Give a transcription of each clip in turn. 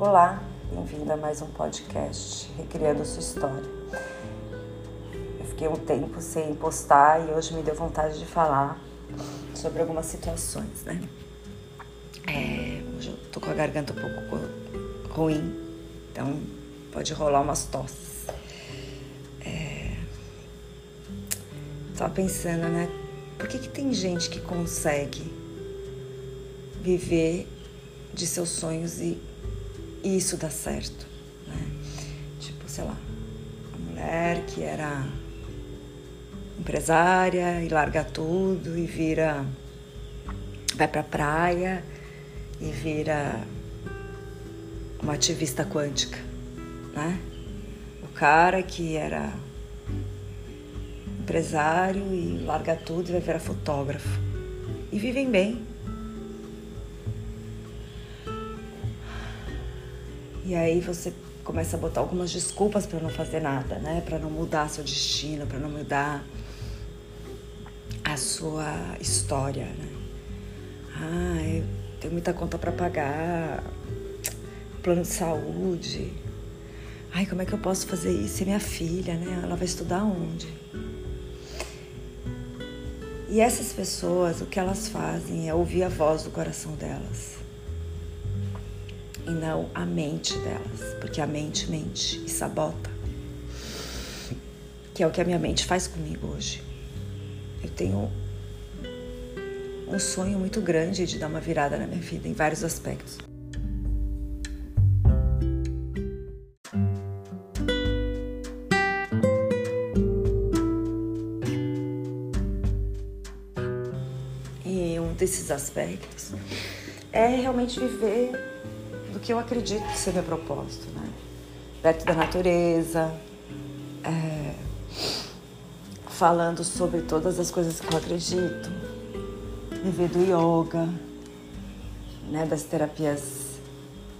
Olá, bem-vindo a mais um podcast Recriando Sua História. Eu fiquei um tempo sem postar e hoje me deu vontade de falar sobre algumas situações, né? É, hoje eu tô com a garganta um pouco ruim, então pode rolar umas tosses. É, tava pensando, né? Por que, que tem gente que consegue viver de seus sonhos e isso dá certo, né? Tipo, sei lá, uma mulher que era empresária e larga tudo e vira vai pra praia e vira uma ativista quântica, né? O cara que era empresário e larga tudo e vai virar fotógrafo. E vivem bem, E aí você começa a botar algumas desculpas para não fazer nada, né? Para não mudar seu destino, para não mudar a sua história, né? Ah, eu tenho muita conta para pagar, plano de saúde. Ai, como é que eu posso fazer isso? E minha filha, né? Ela vai estudar onde? E essas pessoas, o que elas fazem é ouvir a voz do coração delas e não a mente delas, porque a mente mente e sabota. Que é o que a minha mente faz comigo hoje. Eu tenho um sonho muito grande de dar uma virada na minha vida em vários aspectos. E um desses aspectos é realmente viver que eu acredito ser meu propósito, né? Perto da natureza, é, falando sobre todas as coisas que eu acredito, viver do yoga, né, das terapias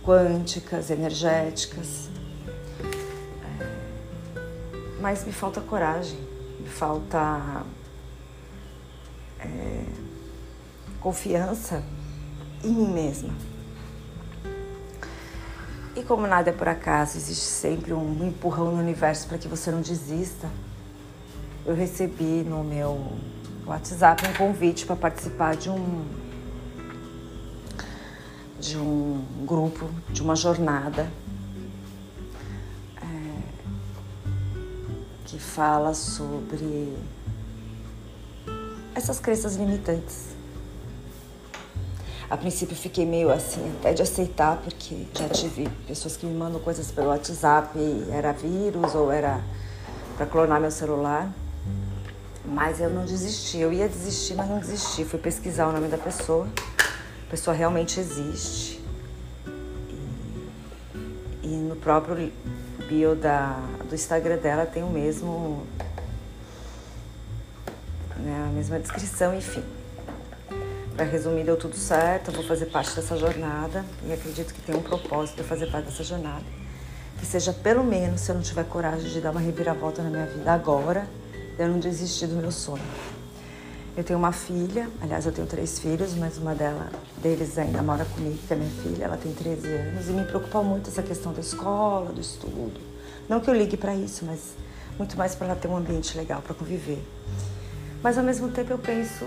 quânticas, energéticas. É, mas me falta coragem, me falta é, confiança em mim mesma. Como nada é por acaso, existe sempre um empurrão no universo para que você não desista. Eu recebi no meu WhatsApp um convite para participar de um de um grupo, de uma jornada é, que fala sobre essas crenças limitantes a princípio fiquei meio assim, até de aceitar, porque já tive pessoas que me mandam coisas pelo WhatsApp, era vírus ou era para clonar meu celular. Mas eu não desisti, eu ia desistir, mas não desisti. Fui pesquisar o nome da pessoa, a pessoa realmente existe. E, e no próprio bio da, do Instagram dela tem o mesmo. Né, a mesma descrição, enfim. Para resumir, deu tudo certo, vou fazer parte dessa jornada e acredito que tem um propósito de fazer parte dessa jornada. Que seja pelo menos, se eu não tiver coragem de dar uma reviravolta na minha vida agora, eu não desistir do meu sonho. Eu tenho uma filha, aliás, eu tenho três filhos, mas uma dela, deles ainda mora comigo, que é minha filha, ela tem 13 anos, e me preocupa muito essa questão da escola, do estudo. Não que eu ligue para isso, mas muito mais para ela ter um ambiente legal para conviver. Mas ao mesmo tempo eu penso,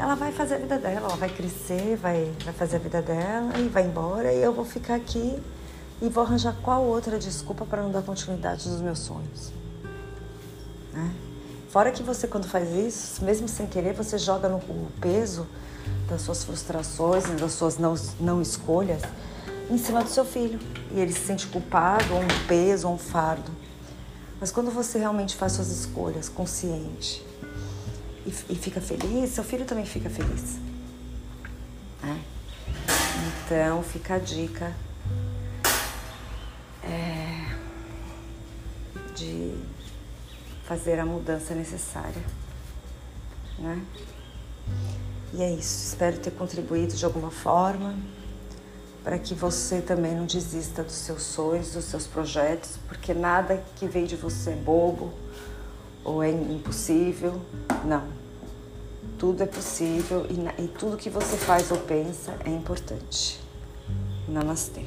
ela vai fazer a vida dela, ela vai crescer, vai, vai fazer a vida dela e vai embora e eu vou ficar aqui e vou arranjar qual outra desculpa para não dar continuidade dos meus sonhos. Né? Fora que você, quando faz isso, mesmo sem querer, você joga no peso das suas frustrações, das suas não, não escolhas em cima do seu filho. E ele se sente culpado, ou um peso, ou um fardo. Mas quando você realmente faz suas escolhas consciente, e, fica feliz, seu filho também fica feliz. Né? Então fica a dica é, de fazer a mudança necessária. Né? E é isso. Espero ter contribuído de alguma forma para que você também não desista dos seus sonhos, dos seus projetos, porque nada que vem de você é bobo ou é impossível. Não. Tudo é possível e, e tudo que você faz ou pensa é importante. Namastê.